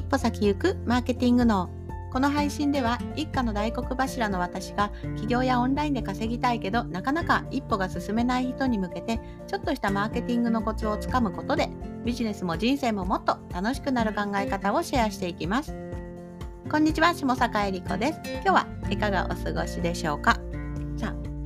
一歩先行くマーケティング脳。この配信では一家の大黒柱の私が起業やオンラインで稼ぎたいけどなかなか一歩が進めない人に向けてちょっとしたマーケティングのコツをつかむことでビジネスも人生ももっと楽しくなる考え方をシェアしていきます。こんにちは下坂恵理子です。今日はいかがお過ごしでしょうか？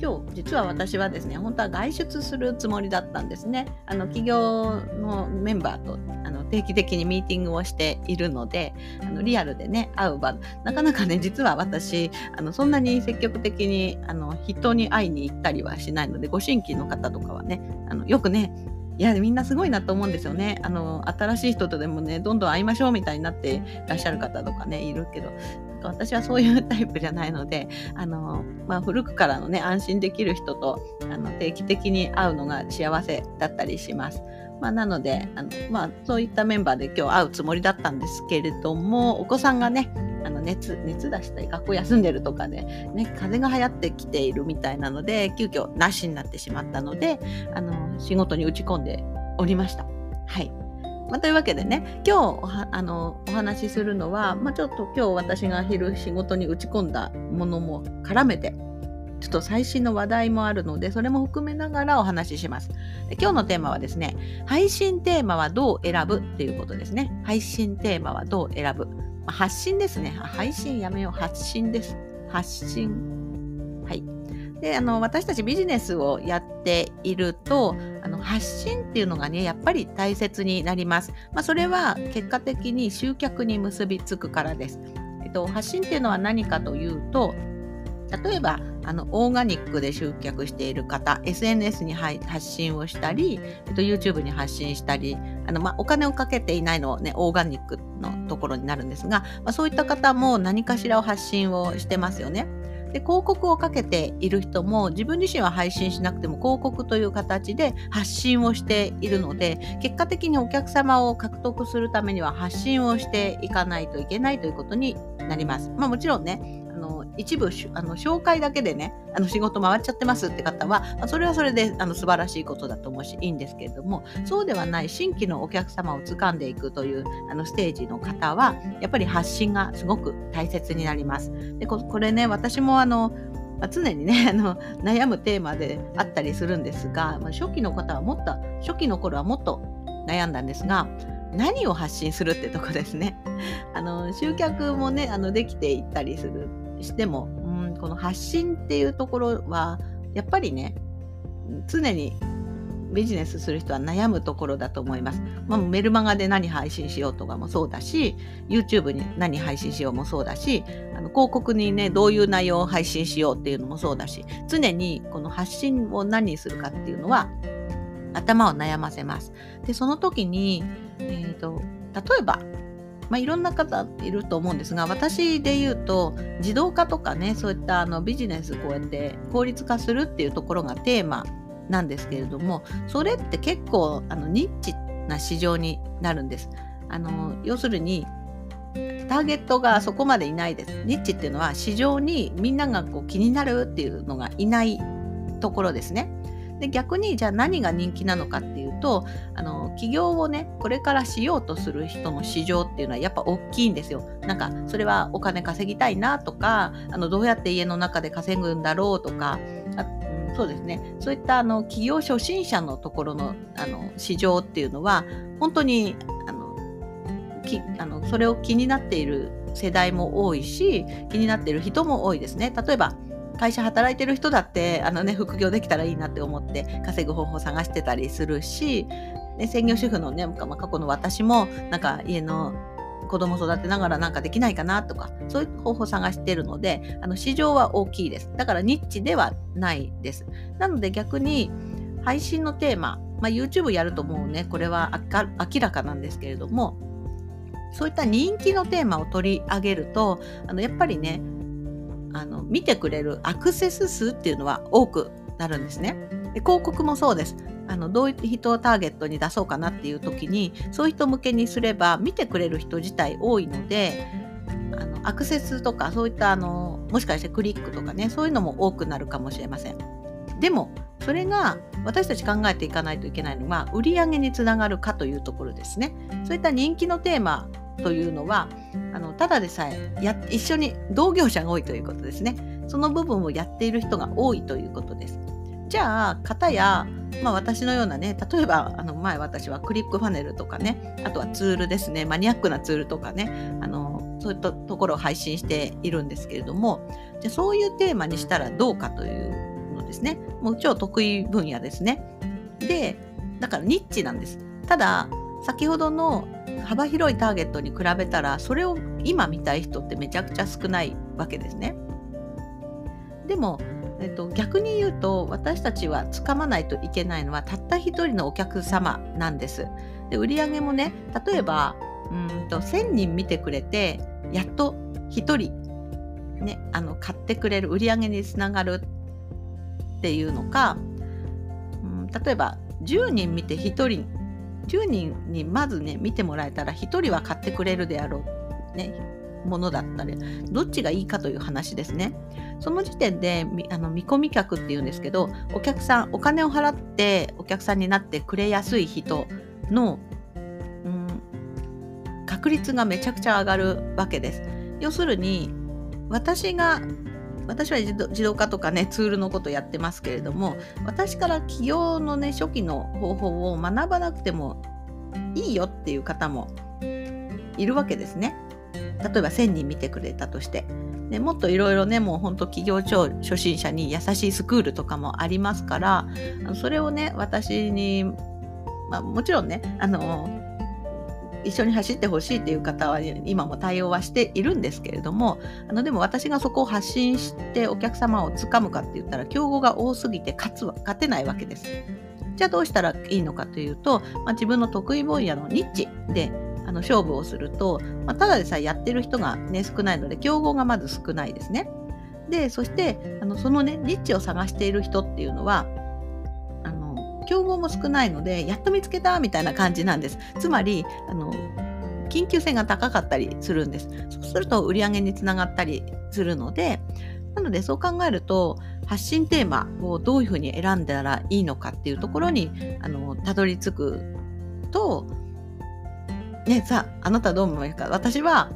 今日実は私はですね本当は外出するつもりだったんですねあの企業のメンバーとあの定期的にミーティングをしているのであのリアルでね会う場なかなかね実は私あのそんなに積極的にあの人に会いに行ったりはしないのでご新規の方とかはねあのよくねいやみんなすごいなと思うんですよね。あの新しい人とでもねどんどん会いましょうみたいになってらっしゃる方とかねいるけど私はそういうタイプじゃないので あの、まあ、古くからのね安心できる人とあの定期的に会うのが幸せだったりします。まあ、なのであの、まあ、そういったメンバーで今日会うつもりだったんですけれどもお子さんがねあの熱熱出したり学校休んでるとかで、ね、風邪が流行ってきているみたいなので急遽なしになってしまったのであの仕事に打ち込んでおりました。はいまあ、というわけでね今日おはあのお話しするのは、まあ、ちょっと今日私が昼仕事に打ち込んだものも絡めてちょっと最新の話題もあるので、それも含めながらお話しします。で今日のテーマはですね、配信テーマはどう選ぶっていうことですね。配信テーマはどう選ぶ。まあ、発信ですね。配信やめよう。発信です。発信。はい。で、あの、私たちビジネスをやっていると、あの、発信っていうのがね、やっぱり大切になります。まあ、それは結果的に集客に結びつくからです。えっと、発信っていうのは何かというと、例えばあのオーガニックで集客している方 SNS に発信をしたり、えっと、YouTube に発信したりあの、まあ、お金をかけていないのをねオーガニックのところになるんですが、まあ、そういった方も何かしらを発信をしてますよね。で広告をかけている人も自分自身は配信しなくても広告という形で発信をしているので結果的にお客様を獲得するためには発信をしていかないといけないということになります。まあ、もちろんね一部あの紹介だけでねあの仕事回っちゃってますって方は、まあ、それはそれであの素晴らしいことだと思うしいいんですけれどもそうではない新規のお客様を掴んでいくというあのステージの方はやっぱり発信がすごく大切になります。でこれね私もあのまあ、常にねあの悩むテーマであったりするんですが、まあ、初期の方はもっと初期の頃はもっと悩んだんですが何を発信するってとこですね。あの集客もねあのできていったりするしても、うん、この発信っていうところはやっぱりね常にビジネスする人は悩むところだと思います。まあ、メルマガで何配信しようとかもそうだし、YouTube に何配信しようもそうだし、あの広告にね、どういう内容を配信しようっていうのもそうだし、常にこの発信を何にするかっていうのは頭を悩ませます。で、その時に、えーと例えばまあ、いろんな方いると思うんですが私で言うと自動化とかねそういったあのビジネスこうやって効率化するっていうところがテーマなんですけれどもそれって結構あのニッチな市場になるんです。あの要するにターゲットがそこまでいないです。ニッチっていうのは市場にみんながこう気になるっていうのがいないところですね。で逆にじゃあ何が人気なのかっていうとあの起業をねこれからしようとする人の市場っていうのはやっぱ大きいんですよ。なんかそれはお金稼ぎたいなとかあのどうやって家の中で稼ぐんだろうとかあそうですねそういったあの起業初心者のところのあの市場っていうのは本当にあのきあのそれを気になっている世代も多いし気になっている人も多いですね。例えば会社働いてる人だってあの、ね、副業できたらいいなって思って稼ぐ方法を探してたりするし、ね、専業主婦のね、ま、過去の私もなんか家の子供育てながらなんかできないかなとかそういう方法を探してるのであの市場は大きいです。だからニッチではないです。なので逆に配信のテーマ、まあ、YouTube やるともうねこれは明らかなんですけれどもそういった人気のテーマを取り上げるとあのやっぱりねあの見てくれるアクセス数っていうのは多くなるんですね。で広告もそうです。あのどういう人をターゲットに出そうかなっていう時にそういう人向けにすれば見てくれる人自体多いのであのアクセスとかそういったあのもしかしてクリックとかねそういうのも多くなるかもしれません。でもそれが私たち考えていかないといけないのは売り上げにつながるかというところですね。そういった人気のテーマというのはあのただでさえや一緒に同業者が多いということですね。その部分をやっている人が多いということです。じゃあ型や、まあ、私のようなね例えばあの前私はクリックファネルとかねあとはツールですねマニアックなツールとかねあのそういったところを配信しているんですけれどもじゃあそういうテーマにしたらどうかというのですね。もう超得意分野ですね。でだからニッチなんです。ただ先ほどの幅広いターゲットに比べたらそれを今見たい人ってめちゃくちゃ少ないわけですね。でも、えっと、逆に言うと私たちはつかまないといけないのはたった一人のお客様なんです。で売上もね例えばうんと1,000人見てくれてやっと1人、ね、あの買ってくれる売り上げにつながるっていうのか、うん、例えば10人見て1人10人にまずね見てもらえたら1人は買ってくれるであろう、ね、ものだったりどっちがいいかという話ですね。その時点であの見込み客っていうんですけどお客さんお金を払ってお客さんになってくれやすい人の、うん、確率がめちゃくちゃ上がるわけです。要するに私が私は自動化とかねツールのことやってますけれども私から起業のね初期の方法を学ばなくてもいいよっていう方もいるわけですね。例えば1000人見てくれたとして。でもっといろいろねもうほんと企業庁初心者に優しいスクールとかもありますからそれをね私に、まあ、もちろんねあの一緒に走ってほしいっていう方は今も対応はしているんですけれどもあのでも私がそこを発信してお客様をつかむかって言ったら競合が多すぎて勝つは勝てないわけです。じゃあどうしたらいいのかというと、まあ、自分の得意分野のニッチであの勝負をすると、まあ、ただでさえやってる人が、ね、少ないので競合がまず少ないですね。でそしてあのそのねニッチを探している人っていうのは競合も少ないのでやっと見つけたみたいな感じなんです。つまりあの緊急性が高かったりするんです。そうすると売り上げにつながったりするのでなのでそう考えると発信テーマをどういうふうに選んだらいいのかっていうところにあのたどり着くとねさああなたどう思いますか？私は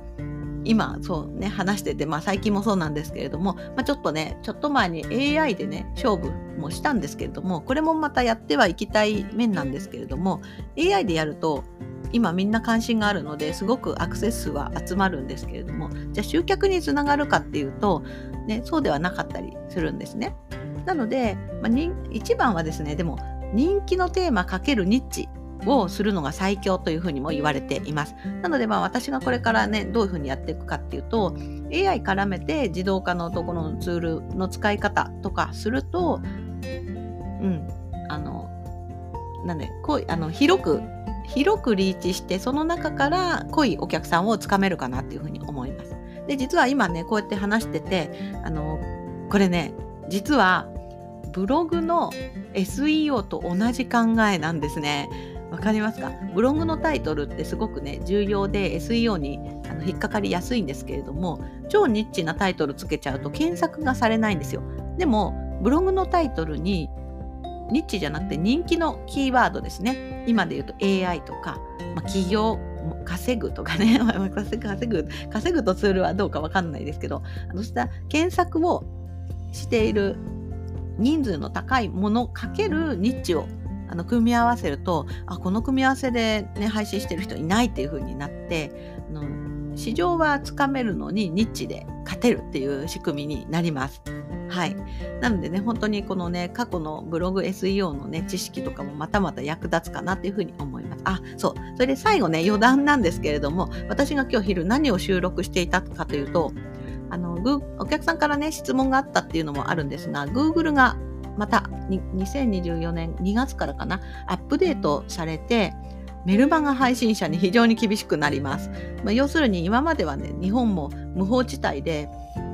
今そうね話してて、まあ、最近もそうなんですけれども、まあ、ちょっとねちょっと前に AI でね勝負もしたんですけれどもこれもまたやってはいきたい面なんですけれども AI でやると今みんな関心があるのですごくアクセス数は集まるんですけれどもじゃあ集客につながるかっていうと、ね、そうではなかったりするんですね。なので、まあ、一番はですねでも人気のテーマ×ニッチをするのが最強というふうにも言われています。なのでまあ私がこれからねどういうふうにやっていくかっていうと AI 絡めて自動化のところのツールの使い方とかするとうんあのなんでこうあの広く広くリーチしてその中から濃いお客さんをつかめるかなっていうふうに思います。で実は今ねこうやって話しててあのこれね実はブログの SEO と同じ考えなんですね。わかりますか？ブログのタイトルってすごくね重要で SEO にあの引っかかりやすいんですけれども超ニッチなタイトルつけちゃうと検索がされないんですよ。でもブログのタイトルにニッチじゃなくて人気のキーワードですね。今で言うと AI とか、まあ、企業稼ぐとかね 稼ぐ稼ぐ稼ぐとツールはどうかわかんないですけどあのした検索をしている人数の高いものかけるニッチをあの組み合わせるとあこの組み合わせで、ね、配信してる人いないっていう風になってあの市場はつかめるのにニッチで勝てるっていう仕組みになります。はい。なのでね、本当にこのね、過去のブログ SEO のね、知識とかもまたまた役立つかなっていうふうに思います。あ、そう。それで最後ね、余談なんですけれども、私が今日昼何を収録していたかというと、あの、お客さんからね、質問があったっていうのもあるんですが、Google がまた2024年2月からかなアップデートされてメルマガ配信者に非常に厳しくなります、まあ、要するに今まではね日本も無法地帯で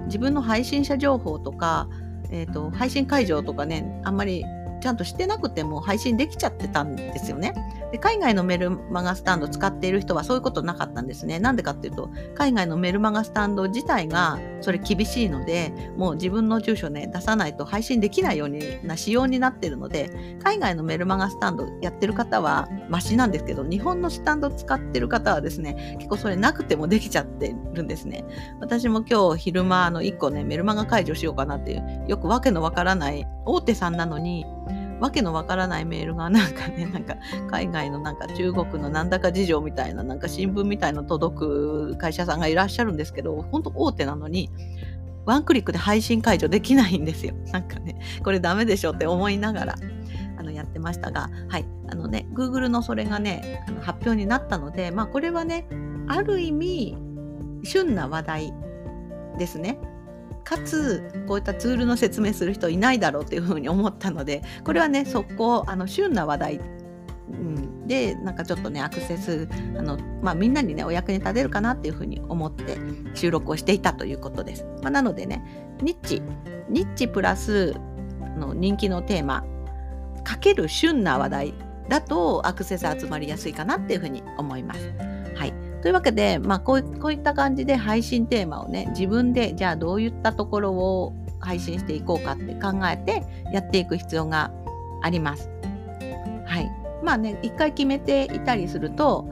自分の配信者情報とか、えーと、配信会場とかねあんまりちゃんとしてなくても配信できちゃってたんですよね。で海外のメルマガスタンド使っている人はそういうことなかったんですね。なんでかっていうと海外のメルマガスタンド自体がそれ厳しいのでもう自分の住所ね出さないと配信できないような仕様になってるので海外のメルマガスタンドやってる方はマシなんですけど日本のスタンド使ってる方はですね結構それなくてもできちゃってるんですね。私も今日昼間の1個ねメルマガ解除しようかなっていうよくわけのわからない大手さんなのにわけのわからないメールがなんかね、なんか海外のなんか中国のなんだか事情みたいな、なんか新聞みたいの届く会社さんがいらっしゃるんですけど、本当大手なのに、ワンクリックで配信解除できないんですよ。なんかね、これダメでしょって思いながら。あのやってましたが、はい、あのね、Google のそれがね、あの発表になったので、まあこれはね、ある意味、旬な話題ですね。かつこういったツールの説明する人いないだろうというふうに思ったのでこれはね速攻あの旬な話題うん、でなんかちょっとねアクセスあの、まあ、みんなにねお役に立てるかなっていうふうに思って収録をしていたということです。まあ、なのでねニッチニッチプラスの人気のテーマかける旬な話題だとアクセス集まりやすいかなっていうふうに思います。というわけで、まあ、こうこういった感じで配信テーマをね自分でじゃあどういったところを配信していこうかって考えてやっていく必要があります。はい。まあね、一回決めていたりすると、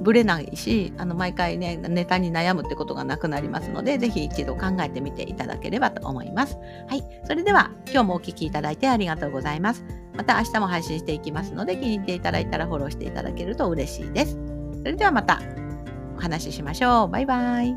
ぶれないし、あの毎回ね、ネタに悩むってことがなくなりますので、ぜひ一度考えてみていただければと思います。はい。それでは、今日もお聴きいただいてありがとうございます。また明日も配信していきますので、気に入っていただいたらフォローしていただけると嬉しいです。それではまた。お話ししましょう。バイバイ。